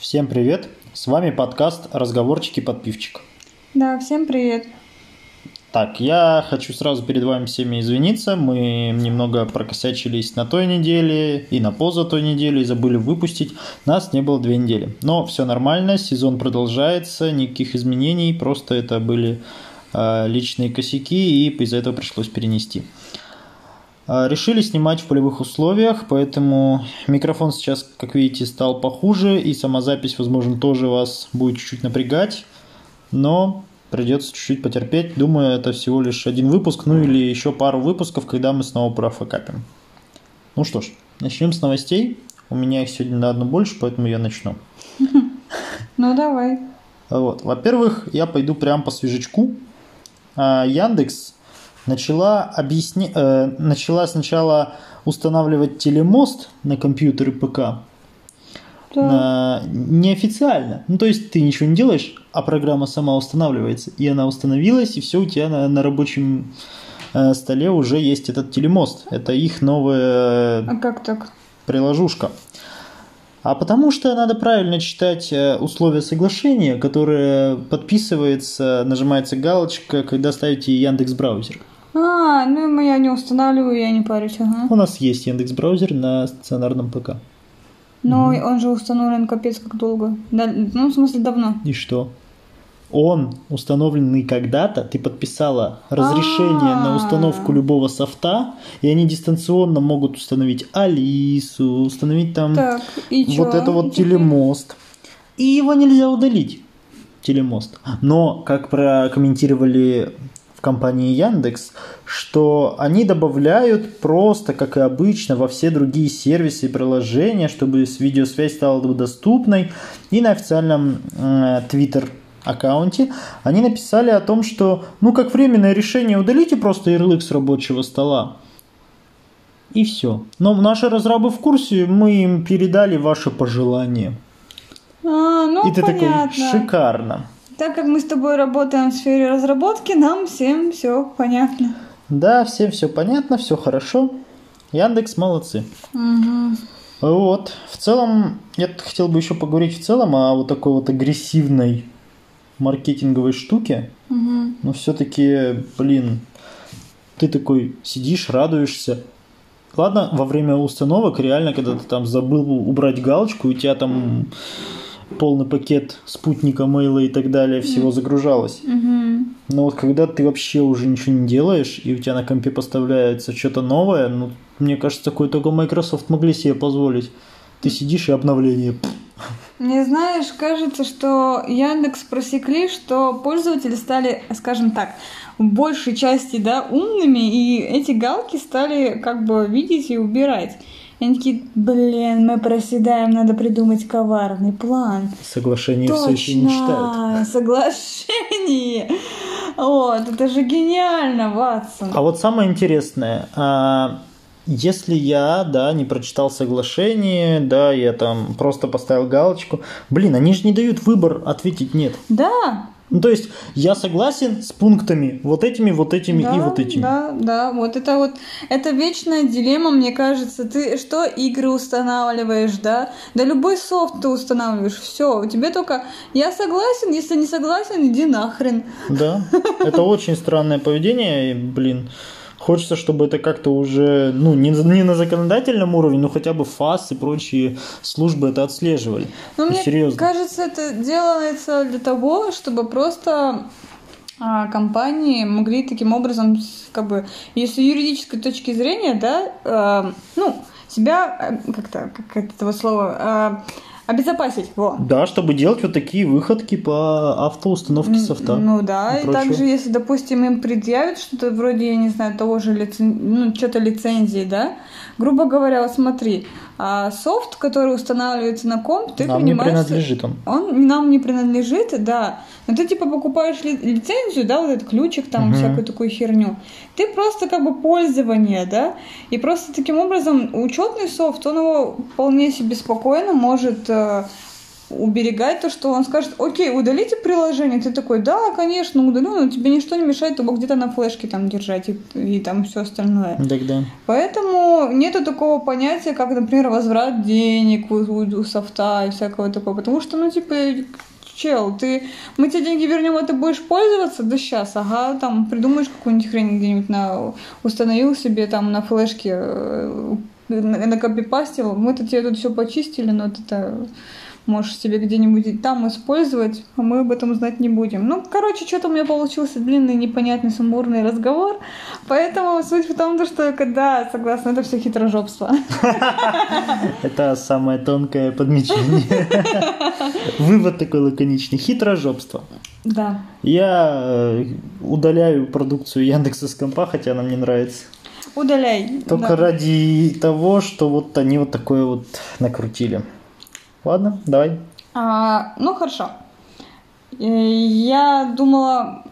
Всем привет! С вами подкаст «Разговорчики под пивчик». Да, всем привет. Так, я хочу сразу перед вами всеми извиниться. Мы немного прокосячились на той неделе и на поза той недели и забыли выпустить. Нас не было две недели. Но все нормально, сезон продолжается, никаких изменений, просто это были э, личные косяки и из-за этого пришлось перенести. Э, решили снимать в полевых условиях, поэтому микрофон сейчас, как видите, стал похуже, и сама запись, возможно, тоже вас будет чуть-чуть напрягать, но придется чуть-чуть потерпеть. Думаю, это всего лишь один выпуск, ну или еще пару выпусков, когда мы снова профокапим. Ну что ж, начнем с новостей. У меня их сегодня на одну больше, поэтому я начну. Ну давай. Вот. Во-первых, я пойду прямо по свежечку. А, Яндекс начала, объясни... э, начала сначала устанавливать телемост на компьютеры ПК. Да. На... Неофициально. Ну, то есть ты ничего не делаешь, а программа сама устанавливается. И она установилась, и все у тебя на, на рабочем э, столе уже есть этот телемост. Это их новая А как так? приложушка. А потому что надо правильно читать э, условия соглашения, которое подписывается, нажимается галочка, когда ставите Яндекс браузер. А, ну я не устанавливаю, я не парюсь, ага. У нас есть Яндекс браузер на стационарном ПК. Но он же установлен капец как долго. Да, ну, в смысле, давно. И что? Он установленный когда-то, ты подписала разрешение на А. установку любого софта, и они дистанционно могут установить Алису, установить там Так, вот это вот телемост. И его нельзя удалить, телемост. Но, как прокомментировали в компании Яндекс, что они добавляют просто, как и обычно, во все другие сервисы и приложения, чтобы видеосвязь стала доступной. И на официальном э, Twitter аккаунте они написали о том, что, ну, как временное решение, удалите просто ярлык с рабочего стола. И все. Но наши разрабы в курсе, мы им передали ваши пожелания. А, ну И ты понятно. такой, шикарно. Так как мы с тобой работаем в сфере разработки, нам всем все понятно. Да, всем все понятно, все хорошо. Яндекс молодцы. Угу. Вот. В целом, я хотел бы еще поговорить в целом о вот такой вот агрессивной маркетинговой штуке. Угу. Но все-таки, блин, ты такой сидишь, радуешься. Ладно, во время установок реально, когда ты там забыл убрать галочку, у тебя там полный пакет спутника, мейла и так далее всего загружалось. Угу. Но вот когда ты вообще уже ничего не делаешь, и у тебя на компе поставляется что-то новое, ну, мне кажется, такое только Microsoft могли себе позволить. Ты сидишь и обновление. пф, Мне знаешь, кажется, что Яндекс просекли, что пользователи стали, скажем так, в большей части, да, умными, и эти галки стали как бы видеть и убирать. И они такие, блин, мы проседаем, надо придумать коварный план. Соглашение все еще не читают. соглашение. Вот, это же гениально, Ватсон. А вот самое интересное, а, если я, да, не прочитал соглашение, да, я там просто поставил галочку, блин, они же не дают выбор ответить нет. Да, Ну, то есть я согласен с пунктами вот этими, вот этими да, и вот этими. Да, да, вот это вот, это вечная дилемма, мне кажется. Ты что, игры устанавливаешь, да? Да любой софт ты устанавливаешь, все. У тебя только я согласен, если не согласен, иди нахрен. Да, это очень странное поведение, блин. Хочется, чтобы это как-то уже, ну, не, не на законодательном уровне, но хотя бы ФАС и прочие службы это отслеживали. Ну, мне серьезно. кажется, это делается для того, чтобы просто а, компании могли таким образом, как бы, если юридической точки зрения, да, а, ну, себя, э, как-то, как это вот слово, а, обезопасить, во. Да, чтобы делать вот такие выходки по автоустановке софта. Ну да, и и, также, если, допустим, им предъявят что-то вроде, я не знаю, того же лицен... ну, что-то лицензии, да, грубо говоря, вот смотри, а софт, который устанавливается на комп, ты Нам не понимаешь, принадлежит он. он нам не принадлежит, да. Но ты типа покупаешь ли- лицензию, да, вот этот ключик, там Мгм. всякую такую херню. Ты просто как бы пользование, да. И просто таким образом учетный софт, он его вполне себе спокойно может э, уберегать то, что он скажет, окей, удалите приложение. Ты такой, да, конечно, удалю, но тебе ничто не мешает его где-то на флешке там держать и, и там все остальное. Так да. Поэтому нету такого понятия, как, например, возврат денег у, у, у софта и всякого такого. Потому что, ну, типа, чел, ты, мы тебе деньги вернем, а ты будешь пользоваться? Да сейчас, ага, там придумаешь какую-нибудь хрень где-нибудь на, установил себе там на флешке, э, накопипастил, мы-то тебе тут все почистили, но это можешь себе где-нибудь там использовать, а мы об этом знать не будем. Ну, короче, что-то у меня получился длинный, непонятный, сумбурный разговор, поэтому суть в том, что, когда, согласна, это все хитрожопство. Это самое тонкое подмечение. Вывод такой лаконичный. Хитрожопство. Да. Я э, удаляю продукцию Яндекса с компа, хотя она мне нравится. Удаляй. Только да. ради того, что вот они вот такое вот накрутили. Ладно, давай. А, ну хорошо. Э, я думала,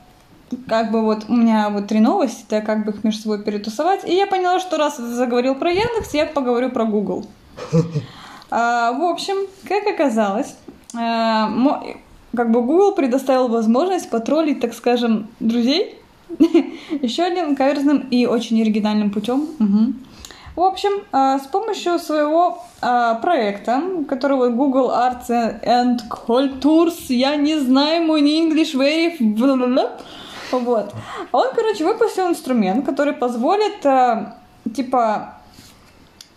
как бы вот у меня вот три новости, да, как бы их между собой перетусовать. И я поняла, что раз заговорил про Яндекс, я поговорю про Google. А, в общем, как оказалось, а, как бы Google предоставил возможность потроллить, так скажем, друзей еще одним каверзным и очень оригинальным путем. Угу. В общем, а, с помощью своего а, проекта, которого Google Arts and Cultures, я не знаю, мой не English very... Вот. Он, короче, выпустил инструмент, который позволит, а, типа,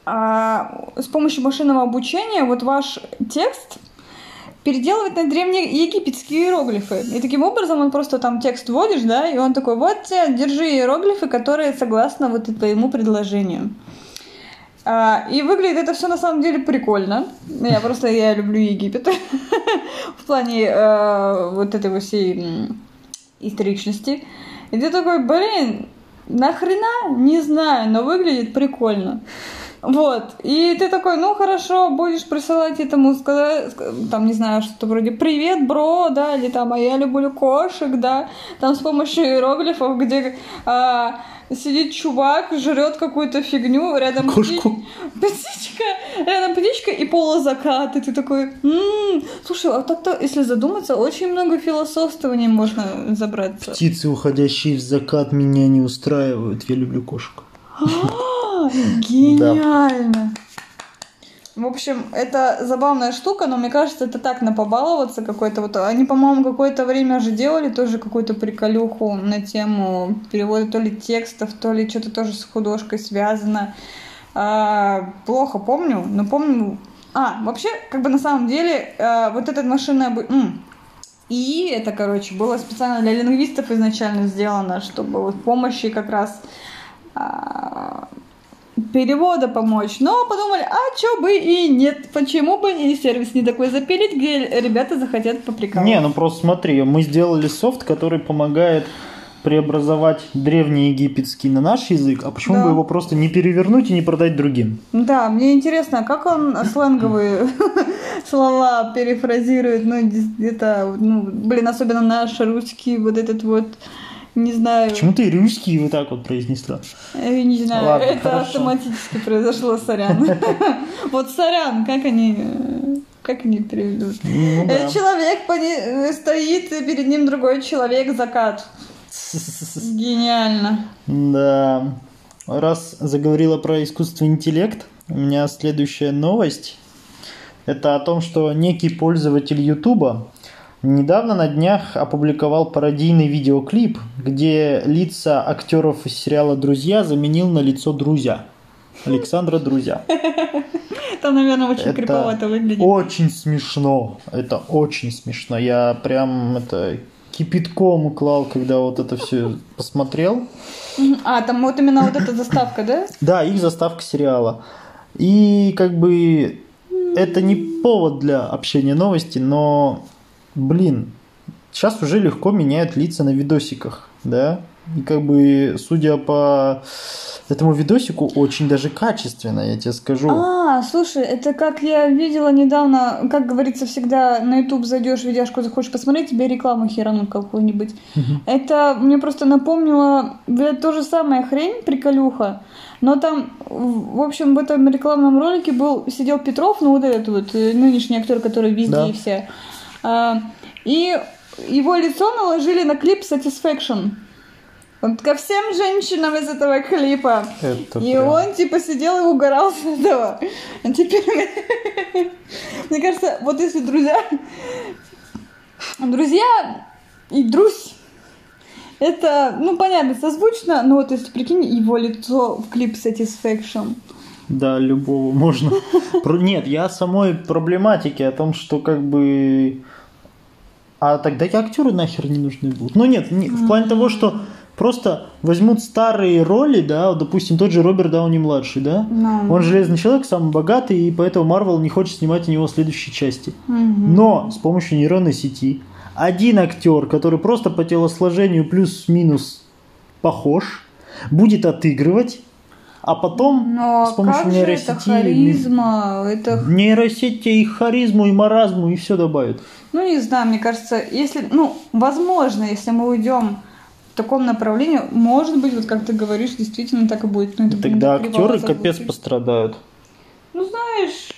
с помощью машинного обучения вот ваш текст переделывать на древние египетские иероглифы. И таким образом он просто там текст вводишь, да, и он такой, вот держи иероглифы, которые согласны вот твоему предложению. А, и выглядит это все на самом деле прикольно. Я просто я люблю Египет в плане э, вот этой всей историчности. И ты такой, блин, нахрена? Не знаю, но выглядит прикольно. Вот. И ты такой, ну хорошо, будешь присылать этому сказать, там, не знаю, что-то вроде «Привет, бро», да, или там «А я люблю кошек», да, там с помощью иероглифов, где а, сидит чувак, жрет какую-то фигню, рядом Кошку. птичка, рядом птичка и полузакат, и ты такой, м-м, слушай, а так-то, если задуматься, очень много философствований можно забраться. Птицы, уходящие в закат, меня не устраивают, я люблю кошек. Гениально! В общем, это забавная штука, но мне кажется, это так на побаловаться какой-то. Вот они, по-моему, какое-то время же делали тоже какую-то приколюху на тему перевода то ли текстов, то ли что-то тоже с художкой связано. А, плохо помню, но помню. А, вообще, как бы на самом деле, а, вот этот машинное бы. И это, короче, было специально для лингвистов изначально сделано, чтобы вот помощи как раз а, перевода помочь. Но подумали, а чё бы и нет, почему бы и сервис не такой запилить, где ребята захотят поприкалывать. Не, ну просто смотри, мы сделали софт, который помогает преобразовать древний египетский на наш язык, а почему да. бы его просто не перевернуть и не продать другим? Да, мне интересно, а как он сленговые слова перефразирует, ну, где-то, ну, блин, особенно наш русский, вот этот вот не знаю. Почему ты русский вот так вот произнесла? Я не знаю, Ладно, это хорошо. автоматически произошло, сорян. Вот сорян, как они как они переведут? Ну, да. Человек стоит, перед ним другой человек, закат. Гениально. Да. Раз заговорила про искусственный интеллект, у меня следующая новость. Это о том, что некий пользователь Ютуба Недавно на днях опубликовал пародийный видеоклип, где лица актеров из сериала «Друзья» заменил на лицо «Друзья». Александра «Друзья». Это, наверное, очень это криповато выглядит. очень смешно. Это очень смешно. Я прям это кипятком клал, когда вот это все посмотрел. А, там вот именно вот эта заставка, да? Да, их заставка сериала. И как бы это не повод для общения новости, но блин, сейчас уже легко меняют лица на видосиках, да? И как бы, судя по этому видосику, очень даже качественно, я тебе скажу. А, слушай, это как я видела недавно, как говорится, всегда на YouTube зайдешь, видяшку захочешь посмотреть, тебе рекламу херанут какую-нибудь. Это мне просто напомнило, блядь, то же самое хрень, приколюха. Но там, в общем, в этом рекламном ролике был, сидел Петров, ну вот этот вот э, нынешний актер, который везде Да. и все. А, и его лицо наложили на клип Satisfaction. Вот ко всем женщинам из этого клипа. Это и прям- он типа сидел и угорал с этого. А теперь мне кажется, вот если друзья, друзья и друзь, это, ну понятно, созвучно, но вот если прикинь его лицо в клип Satisfaction. Да, любого можно. Нет, я самой проблематике, о том, что как бы... А тогда и актеры нахер не нужны будут. Ну нет, не- в плане того, что просто возьмут старые роли, да, допустим, тот же Роберт Дауни младший, да, Ну. он железный человек, самый богатый, и поэтому Марвел не хочет снимать у него следующей части. Мгм. Но с помощью нейронной сети один актер, который просто по телосложению плюс-минус похож, будет отыгрывать, а потом Но с помощью как же это нейросети харизма, это нейросеть тебе и харизму, и маразму, и все добавит. Ну, не знаю, мне кажется, если, ну, возможно, если мы уйдем в таком направлении, может быть, вот как ты говоришь, действительно так и будет. Но это, Тогда актеры капец звучит. пострадают. Ну, знаешь,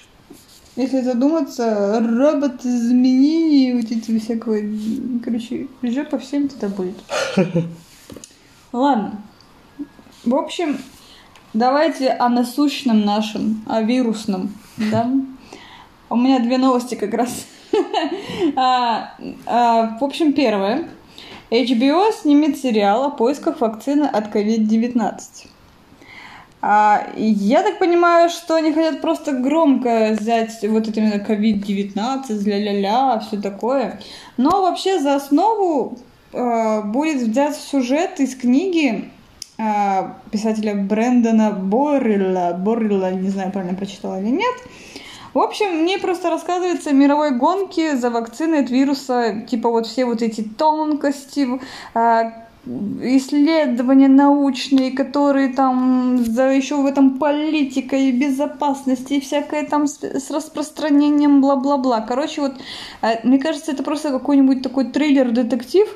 если задуматься, робот-изменений, вот эти всякого, короче, жопа всем это будет. Ладно. В общем, давайте о насущном нашем, о вирусном, да? У меня две новости как раз. А, а, В общем, первое. HBO снимет сериал о поисках вакцины от COVID-19. А, я так понимаю, что они хотят просто громко взять вот это именно COVID-19, ля-ля-ля, все такое. Но вообще за основу э, будет взят сюжет из книги э, писателя Брэндона Боррелла. Боррелла, не знаю, правильно прочитала или нет. В общем, мне просто рассказывается о мировой гонке за вакциной от вируса, типа вот все вот эти тонкости, а, исследования научные, которые там за еще в этом политика и безопасность и всякое там с, с распространением бла-бла-бла. Короче, вот а, мне кажется, это просто какой-нибудь такой триллер-детектив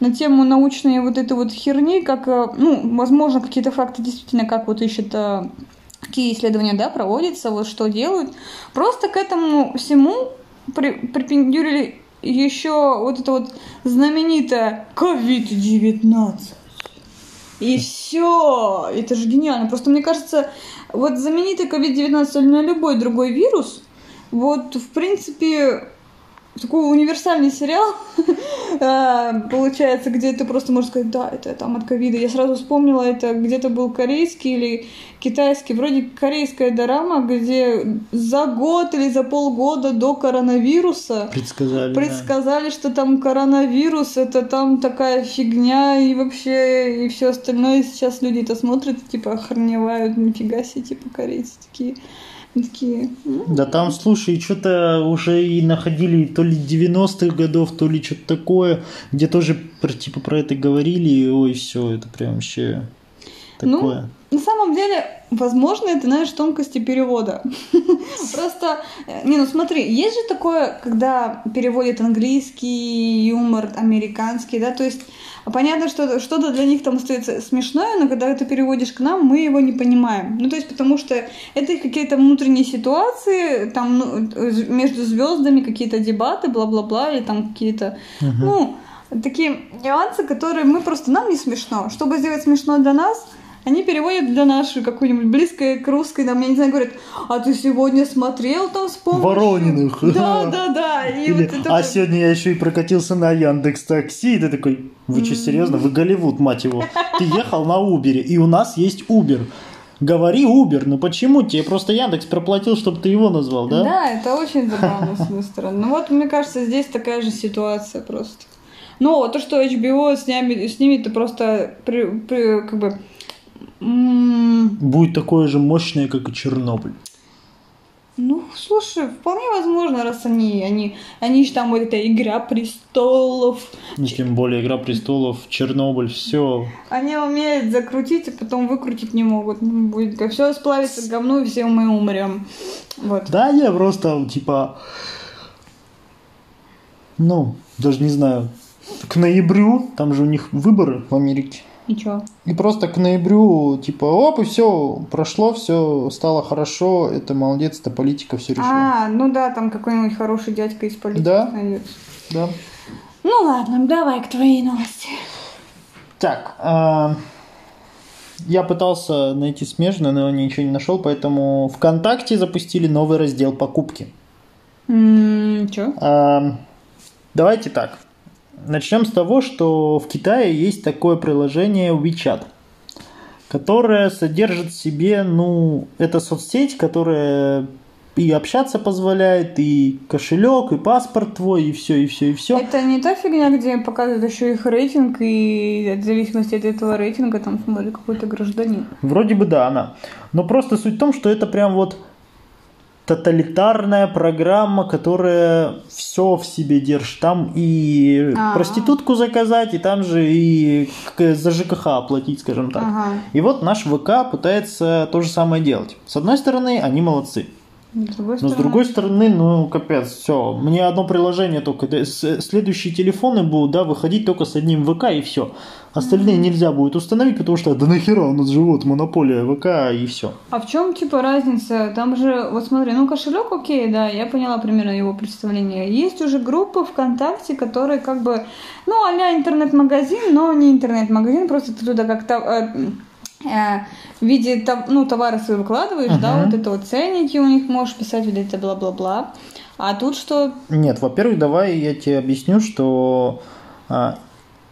на тему научной вот этой вот херни, как, э, ну, возможно, какие-то факты действительно, как вот ищет э, какие исследования, да, проводятся, вот что делают. Просто к этому всему при, припендюрили еще вот это вот знаменитое COVID-19. И все, это же гениально. Просто мне кажется, вот знаменитый COVID-19 или на любой другой вирус, вот в принципе такой универсальный сериал а, получается, где ты просто можешь сказать, да, это там от ковида. Я сразу вспомнила, это где-то был корейский или китайский, вроде корейская дорама, где за год или за полгода до коронавируса Предсказали. да. предсказали, что там коронавирус, это там такая фигня и вообще и все остальное. И сейчас люди это смотрят типа охреневают, нифига себе, типа корейцы такие. Такие, «М, Да там, слушай, что-то уже и находили то ли 90-х годов, то ли что-то такое, где тоже про, типа про это говорили, и ой, все, это прям вообще Ну, такое. На самом деле, возможно, это, знаешь, тонкости перевода. Просто, э, не, ну смотри, есть же такое, когда переводят английский юмор, американский, да, то есть понятно, что что-то для них там остается смешное, но когда ты переводишь к нам, мы его не понимаем. Ну, то есть потому что это какие-то внутренние ситуации, там ну, между звездами какие-то дебаты, бла-бла-бла, или там какие-то, ну, такие нюансы, которые мы просто, нам не смешно. Чтобы сделать смешно для нас, они переводят для нашей какой-нибудь близкой к русской, там, я не знаю, говорят, а ты сегодня смотрел там с помощью... Ворониных. Да, да, да. И Или, вот это а сегодня я еще и прокатился на Яндекс Такси, и ты такой, вы что, серьезно? Вы Голливуд, мать его. Ты ехал на Убере, и у нас есть Убер. Говори Убер, ну почему? Тебе просто Яндекс проплатил, чтобы ты его назвал, да? Да, это очень забавно, с одной стороны. Ну вот, мне кажется, здесь такая же ситуация просто. Но то, что HBO снимет, снимет это просто при- при- как бы... Будет такое же мощное, как и Чернобыль. Ну, слушай, вполне возможно, раз они, они, они же там вот эта Игра Престолов. Ну, тем более Игра Престолов, Чернобыль, все. Они умеют закрутить, а потом выкрутить не могут. Ну, Будет все сплавится к говну, и все мы умрем. Вот. Да, я просто, типа, ну, даже не знаю, к ноябрю, там же у них выборы в Америке. И чё? И просто к ноябрю, типа, оп, и все, прошло, все стало хорошо, это молодец, это политика все решила. А, ну да, там какой-нибудь хороший дядька из политики Да. Да. Ну ладно, давай к твоей новости. Так, а, я пытался найти смежную, но ничего не нашел, поэтому ВКонтакте запустили новый раздел покупки. М, чё? А, Давайте так. Начнем с того, что в Китае есть такое приложение WeChat, которое содержит в себе, ну, это соцсеть, которая и общаться позволяет, и кошелек, и паспорт твой, и все, и все, и все. Это не та фигня, где показывают еще их рейтинг, и в зависимости от этого рейтинга там смотрит какой-то гражданин. Вроде бы да, она. Но просто суть в том, что это прям вот тоталитарная программа, которая все в себе держит. Там и А. проститутку заказать, и там же и за ЖКХ оплатить, скажем так. Ага. И вот наш ВК пытается то же самое делать. С одной стороны, они молодцы. С другой Но с другой стороны, ну капец, все. Мне одно приложение только. Следующие телефоны будут, да, выходить только с одним ВК и все. Остальные нельзя будет установить, потому что да нахера у нас живут монополия ВК и все. А в чем типа разница? Там же, вот смотри, ну кошелек, окей, да, я поняла примерно его представление. Есть уже группы ВКонтакте, которые как бы, ну, а интернет-магазин, но не интернет-магазин, просто ты туда как-то э, в виде ну, товары свои выкладываешь, да, Мгм. вот это вот ценники у них можешь писать, вот это бла-бла-бла. А тут что? Нет, во-первых, давай я тебе объясню, что а,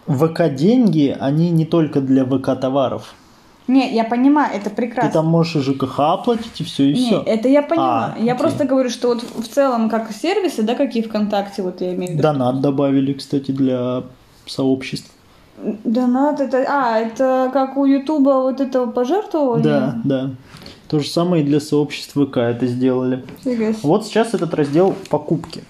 ВК деньги, они не только для ВК товаров. Не, я понимаю, это прекрасно. Ты там можешь и ЖКХ оплатить, и все, и Не, все. это я поняла. А, я окей. просто говорю, что вот в целом как сервисы, да, какие ВКонтакте, вот я имею в виду. Донат добавили, кстати, для сообществ. Донат это... А, это как у Ютуба вот этого пожертвования? Да, да. То же самое и для сообществ ВК это сделали. Вот сейчас этот раздел покупки.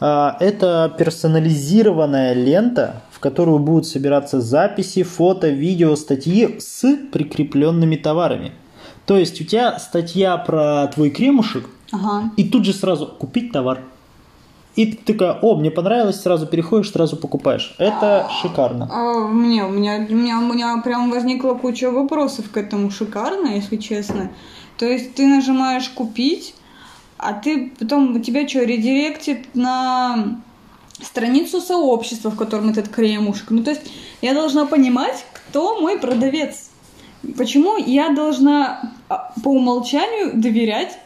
А, Это персонализированная лента, в которую будут собираться записи, фото, видео, статьи с прикрепленными товарами. То есть у тебя статья про твой кремушек, Ага. и тут же сразу купить товар. И ты такая, о, мне понравилось, сразу переходишь, сразу покупаешь. Это шикарно. А, мне, у меня, у меня, у меня прям возникла куча вопросов к этому шикарно, если честно. То есть ты нажимаешь купить, а ты потом у тебя что, редиректит на страницу сообщества, в котором этот кремушек. Ну, то есть я должна понимать, кто мой продавец. Почему я должна а, по умолчанию доверять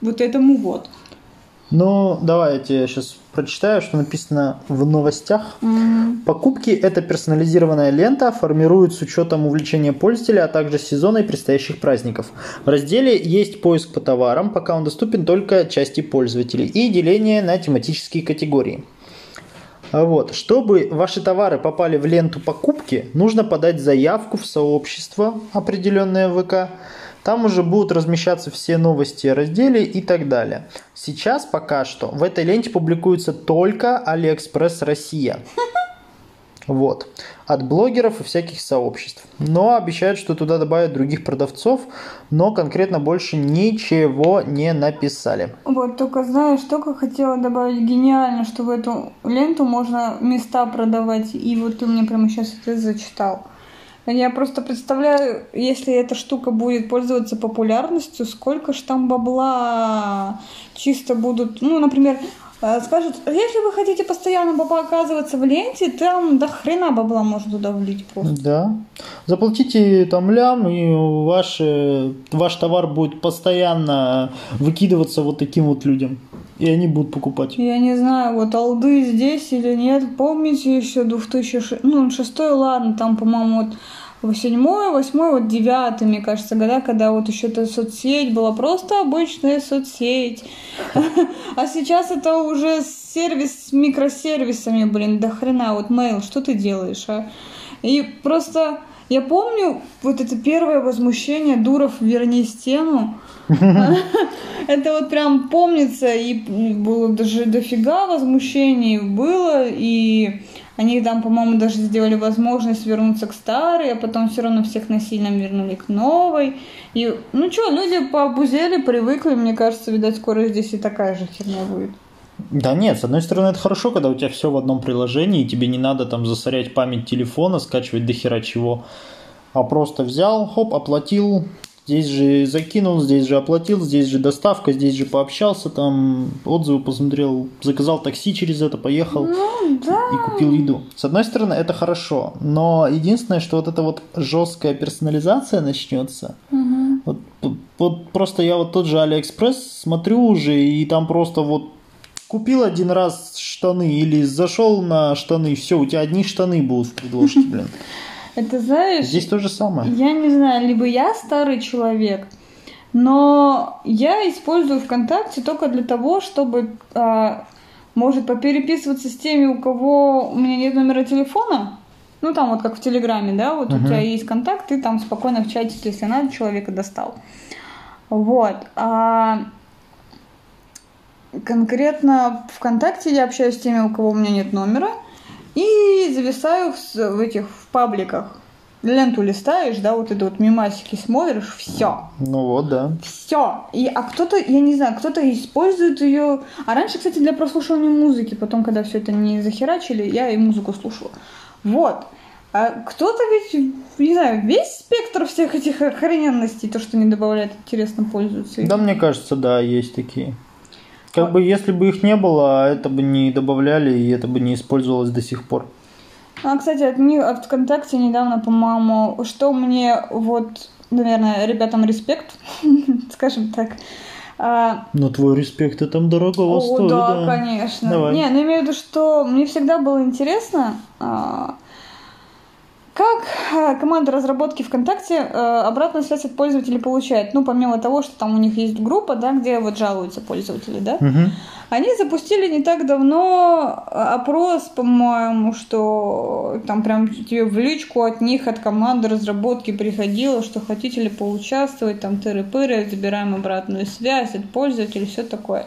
вот этому вот. Ну, давай я тебе сейчас прочитаю, что написано в новостях. Покупки – это персонализированная лента, формирует с учетом увлечения пользователя, а также сезона и предстоящих праздников. В разделе есть поиск по товарам, пока он доступен только части пользователей, и деление на тематические категории. А Вот. Чтобы ваши товары попали в ленту покупки, нужно подать заявку в сообщество, определенное ВК. Там уже будут размещаться все новости о разделе и так далее. Сейчас пока что в этой ленте публикуется только Алиэкспресс Россия. Вот. От блогеров и всяких сообществ. Но обещают, что туда добавят других продавцов, но конкретно больше ничего не написали. Вот, только знаешь, только хотела добавить гениально, что в эту ленту можно места продавать. И вот ты мне прямо сейчас это зачитал. Я просто представляю, если эта штука будет пользоваться популярностью, сколько ж там бабла чисто будут, ну, например, э, скажут, если вы хотите постоянно показываться в ленте, там до хрена бабла можно туда влить просто. Да. Заплатите там лям, и ваш, ваш товар будет постоянно выкидываться вот таким вот людям. И они будут покупать. Я не знаю, вот алды здесь или нет. Помните еще 2006, ну, шестой, ладно, там, по-моему, вот седьмой, восьмой, вот девятый, мне кажется, года, когда вот еще эта соцсеть была просто обычная соцсеть. А сейчас это уже сервис с микросервисами, блин, до хрена. Вот mail, что ты делаешь, а? И просто Я помню вот это первое возмущение Дуров «Верни стену». Это вот прям помнится, и было даже дофига возмущений было, и они там, по-моему, даже сделали возможность вернуться к старой, а потом все равно всех насильно вернули к новой. И, ну что, люди пообузели, привыкли, мне кажется, видать, скоро здесь и такая же херня будет. Да нет, с одной стороны это хорошо, когда у тебя все в одном приложении, и тебе не надо там засорять память телефона, скачивать до хера чего, а просто взял, хоп, оплатил, здесь же закинул, здесь же оплатил, здесь же доставка, здесь же пообщался, там отзывы посмотрел, заказал такси через это, поехал ну, да. и купил еду. С одной стороны это хорошо, но единственное, что вот эта вот жесткая персонализация начнется. Угу. Вот, вот просто я вот тот же Алиэкспресс смотрю уже, и там просто вот купил один раз штаны или зашел на штаны, все, у тебя одни штаны будут в предложке, блин. Это знаешь... Здесь то же самое. Я не знаю, либо я старый человек, но я использую ВКонтакте только для того, чтобы, а, может, попереписываться с теми, у кого у меня нет номера телефона. Ну, там вот как в Телеграме, да, вот uh-huh. у тебя есть контакт, ты там спокойно в чате, если надо, человека достал. Вот. А конкретно ВКонтакте я общаюсь с теми, у кого у меня нет номера, и зависаю в, этих в пабликах. Ленту листаешь, да, вот это вот мимасики смотришь, все. Ну вот, да. Все. И, а кто-то, я не знаю, кто-то использует ее. А раньше, кстати, для прослушивания музыки, потом, когда все это не захерачили, я и музыку слушала. Вот. А кто-то ведь, не знаю, весь спектр всех этих охрененностей, то, что не добавляет, интересно пользуется. Да, мне кажется, да, есть такие. Как бы если бы их не было, это бы не добавляли, и это бы не использовалось до сих пор. А, кстати, от, от ВКонтакте недавно, по-моему, что мне вот, наверное, ребятам респект, скажем так. А... Но твой респект это там дорого стоит. Да, да, конечно. Давай. Не, ну имею в виду, что мне всегда было интересно, а, как э, команда разработки ВКонтакте э, обратную связь от пользователей получает? Ну, помимо того, что там у них есть группа, да, где вот жалуются пользователи, да? Угу. Они запустили не так давно э, опрос, по-моему, что там прям тебе в личку от них, от команды разработки приходило, что хотите ли поучаствовать, там тыры-пыры, забираем обратную связь от пользователей, все такое.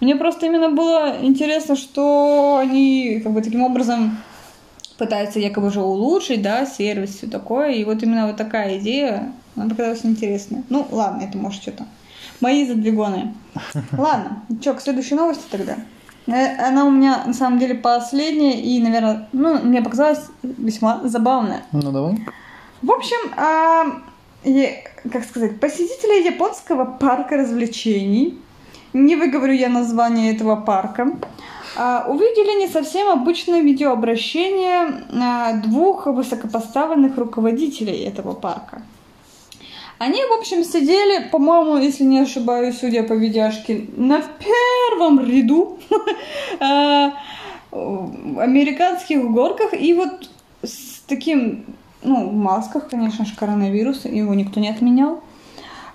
Мне просто именно было интересно, что они как бы таким образом пытается якобы же улучшить, да, сервис, все такое. И вот именно вот такая идея, она показалась интересной. Ну, ладно, это может что-то. Мои задвигоны. Ладно, что, к следующей новости тогда. Э, она у меня, на самом деле, последняя и, наверное, ну, мне показалась весьма забавная. Ну, давай. В общем, а, как сказать, посетители японского парка развлечений, не выговорю я название этого парка, увидели не совсем обычное видеообращение а, двух высокопоставленных руководителей этого парка. Они, в общем, сидели, по-моему, если не ошибаюсь, судя по видяшке, на первом ряду а, американских горках и вот с таким, ну, в масках, конечно же, коронавирус, его никто не отменял,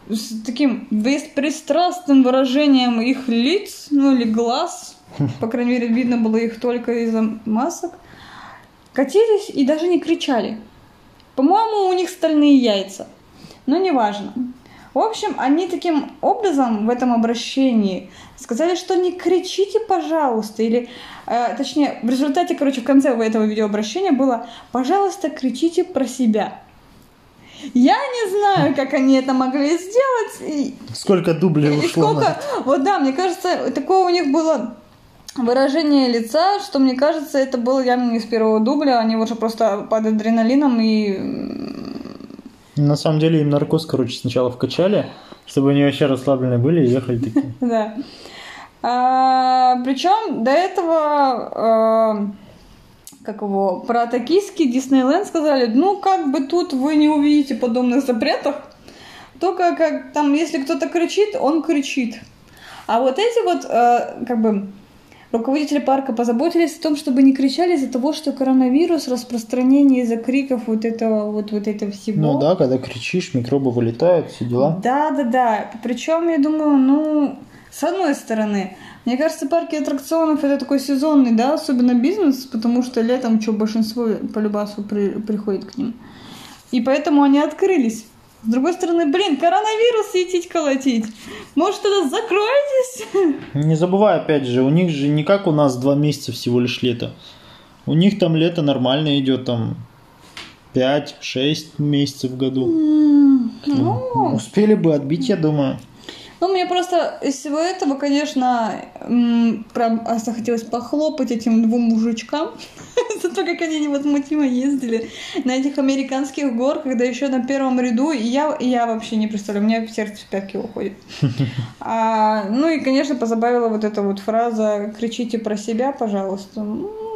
с таким беспристрастным выражением их лиц, ну или глаз, по крайней мере, видно было их только из-за масок, катились и даже не кричали. По-моему, у них стальные яйца, но неважно. В общем, они таким образом в этом обращении сказали, что не кричите, пожалуйста, или, э, точнее, в результате, короче, в конце этого видеообращения было, пожалуйста, кричите про себя. Я не знаю, как они это могли сделать. Сколько дублей ушло? Сколько... Вот да, мне кажется, такое у них было выражение лица, что мне кажется, это было явно не с первого дубля, они уже просто под адреналином и... На самом деле им наркоз, короче, сначала вкачали, чтобы они вообще расслабленные были и ехали такие. Да. А, причем до этого, а, как его, про токийский Диснейленд сказали, ну как бы тут вы не увидите подобных запретов, только как там, если кто-то кричит, он кричит. А вот эти вот, а, как бы, Руководители парка позаботились о том, чтобы не кричали из-за того, что коронавирус, распространение из-за криков вот этого вот, вот этого всего. Ну да, когда кричишь, микробы вылетают, все дела. Да, да, да. Причем, я думаю, ну, с одной стороны, мне кажется, парки аттракционов это такой сезонный, да, особенно бизнес, потому что летом что большинство по любасу при, приходит к ним. И поэтому они открылись. С другой стороны, блин, коронавирус светить колотить. Может, тогда закроетесь? Не забывай, опять же, у них же не как у нас два месяца всего лишь лето. У них там лето нормально идет, там 5-6 месяцев в году. Ну, Успели бы отбить, я думаю. Ну, мне просто из всего этого, конечно, прям аж захотелось похлопать этим двум мужичкам за то, как они невозмутимо ездили на этих американских горках, да еще на первом ряду. И я, и я вообще не представляю, у меня сердце в пятки уходит. А, ну и, конечно, позабавила вот эта вот фраза «кричите про себя, пожалуйста». Ну,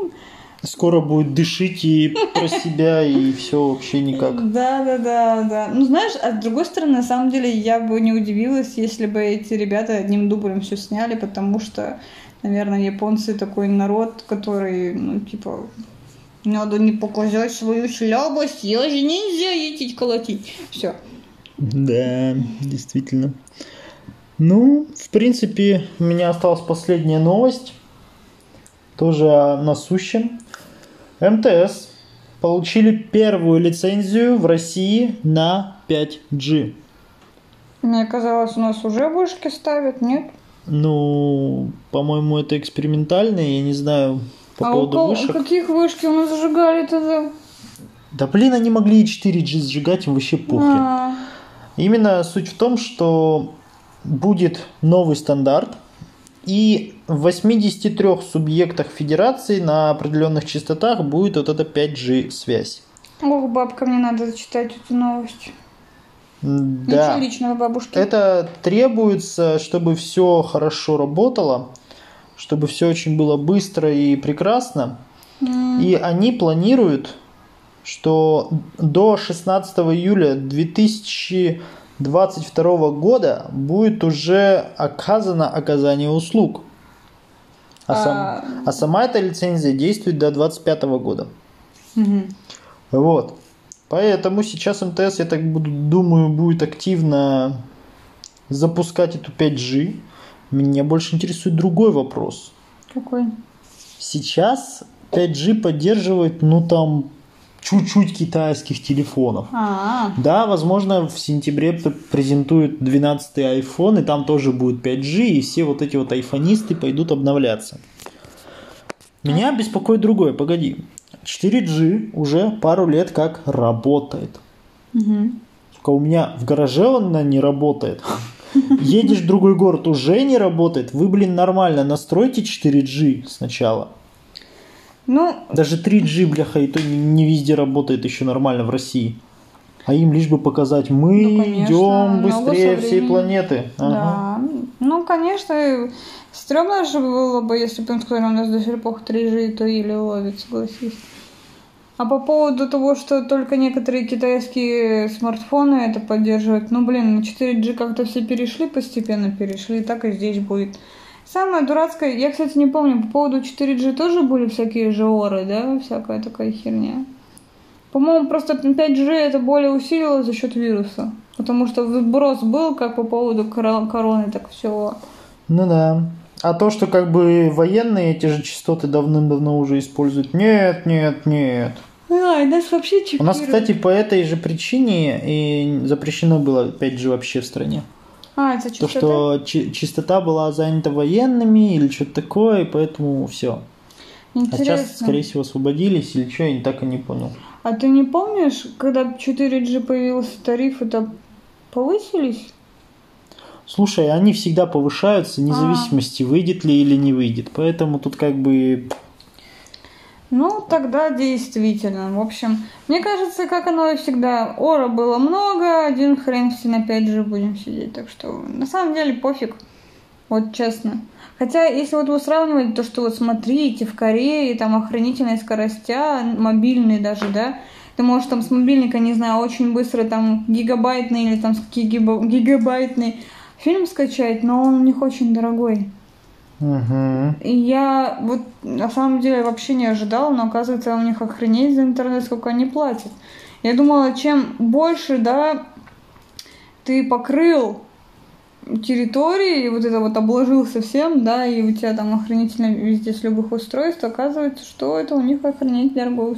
Скоро будет дышить и про себя, и все вообще никак. Да, да, да, да. Ну, знаешь, а с другой стороны, на самом деле, я бы не удивилась, если бы эти ребята одним дублем все сняли, потому что, наверное, японцы такой народ, который, ну, типа, надо не показать свою слабость, я же нельзя ездить колотить. Все. Да, действительно. Ну, в принципе, у меня осталась последняя новость. Тоже о насущем. МТС получили первую лицензию в России на 5G. Мне казалось, у нас уже вышки ставят, нет? Ну, по-моему, это экспериментально, я не знаю по а у поводу кого- вышек. каких вышки у нас зажигали тогда? Да блин, они могли и 4G сжигать, им вообще похрен. А, Именно суть в том, что будет новый стандарт, и в 83 субъектах федерации на определенных частотах будет вот эта 5G связь. Ох, бабка, мне надо зачитать эту новость. Да. Ничего личного, бабушки. Это требуется, чтобы все хорошо работало, чтобы все очень было быстро и прекрасно. М, И они планируют, что до 16 июля 2022 года будет уже оказано оказание услуг. А, сам- А. а сама эта лицензия действует до 2025 года. мгм. Вот. Поэтому сейчас МТС, я так буду, думаю, будет активно запускать эту 5G. Меня больше интересует другой вопрос. Какой? Сейчас 5G поддерживает, ну там, чуть-чуть китайских телефонов. А, Да, возможно, в сентябре презентуют 12 iPhone, и там тоже будет 5G, и все вот эти вот айфонисты пойдут обновляться. Меня беспокоит другое, погоди. 4G уже пару лет как работает. мгм. Сука, у меня в гараже она не работает. Едешь в другой город, уже не работает. Вы, блин, нормально настройте 4G сначала. Ну, Даже 3G, бляха, и то не, не везде работает еще нормально в России. А им лишь бы показать, мы Ну, конечно, идем быстрее всей планеты. Ага. да. Ну, конечно, стрёмно же было бы, если бы им сказали, у нас до сих пор 3G, то еле ловит, согласись. А по поводу того, что только некоторые китайские смартфоны это поддерживают, ну, блин, на 4G как-то все перешли, постепенно перешли, и так и здесь будет. Самое дурацкое, я, кстати, не помню, по поводу 4G тоже были всякие жеоры, да, всякая такая херня. По-моему, просто 5G это более усилилось за счет вируса. Потому что вброс был как по поводу коро- короны, так все. Ну да. А то, что как бы военные эти же частоты давным-давно уже используют. Нет, нет, нет. А, и нас вообще чипируют. У нас, кстати, по этой же причине и запрещено было 5G вообще в стране. А, это То, частота? что чи- частота была занята военными или что-то такое, и поэтому все. А Интересно. сейчас, скорее всего, освободились или что, я так и не понял. А ты не помнишь, когда 4G появился тариф, это повысились? Слушай, они всегда повышаются, вне А. зависимости, выйдет ли или не выйдет. Поэтому тут как бы... Ну, тогда действительно. В общем, мне кажется, как оно и всегда. Ора было много, один хрен все на 5G будем сидеть. Так что, на самом деле, пофиг. Вот честно. Хотя, если вот вы сравниваете то, что вот смотрите, в Корее там охранительные скоростя, мобильные даже, да, ты можешь там с мобильника, не знаю, очень быстро там гигабайтный или там гигаба- гигабайтный фильм скачать, но он у них очень дорогой. И я вот на самом деле вообще не ожидала, но оказывается у них охренеть за интернет, сколько они платят. Я думала, чем больше, да, ты покрыл территории, и вот это вот обложил совсем, да, и у тебя там охранительно везде с любых устройств, оказывается, что это у них охренеть дорогой.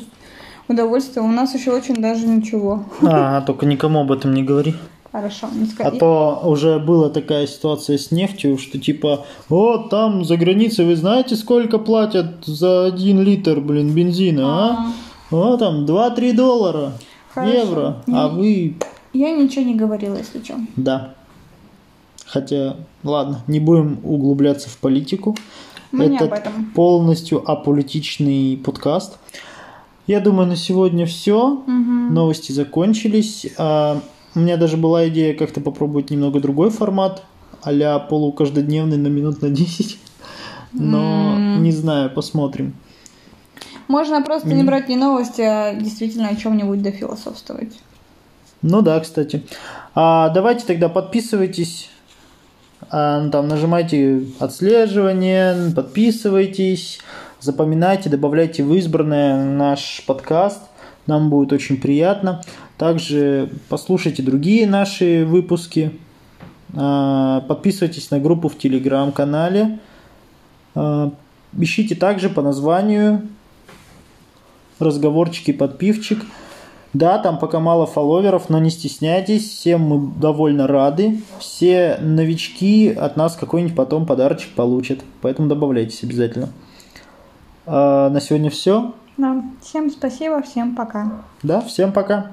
удовольствие. У нас еще очень даже ничего. А, только никому об этом не говори. Хорошо, А то уже была такая ситуация с нефтью, что типа, о, там за границей вы знаете, сколько платят за один литр, блин, бензина, а? О, там 2-3 доллара, Хорошо. евро, а Не- вы... Я ничего не говорила, если что. Да. Хотя, ладно, не будем углубляться в политику. Мы не Этот об этом. полностью аполитичный подкаст. Я думаю, на сегодня все. Мгм. Новости закончились. У меня даже была идея как-то попробовать немного другой формат, а-ля полукаждодневный на минут на 10. Но М. не знаю, посмотрим. Можно просто не брать не новости, а действительно о чем-нибудь дофилософствовать. Ну да, кстати. А, давайте тогда подписывайтесь. А, ну, там нажимайте отслеживание, подписывайтесь, запоминайте, добавляйте в избранное наш подкаст. Нам будет очень приятно. Также послушайте другие наши выпуски. А, Подписывайтесь на группу в телеграм-канале. А, Ищите также по названию разговорчики подпивчик. Да, там пока мало фолловеров, но не стесняйтесь, всем мы довольно рады. Все новички от нас какой-нибудь потом подарочек получат, поэтому добавляйтесь обязательно. А, на сегодня все. Да. Всем спасибо, всем пока. Да, всем пока.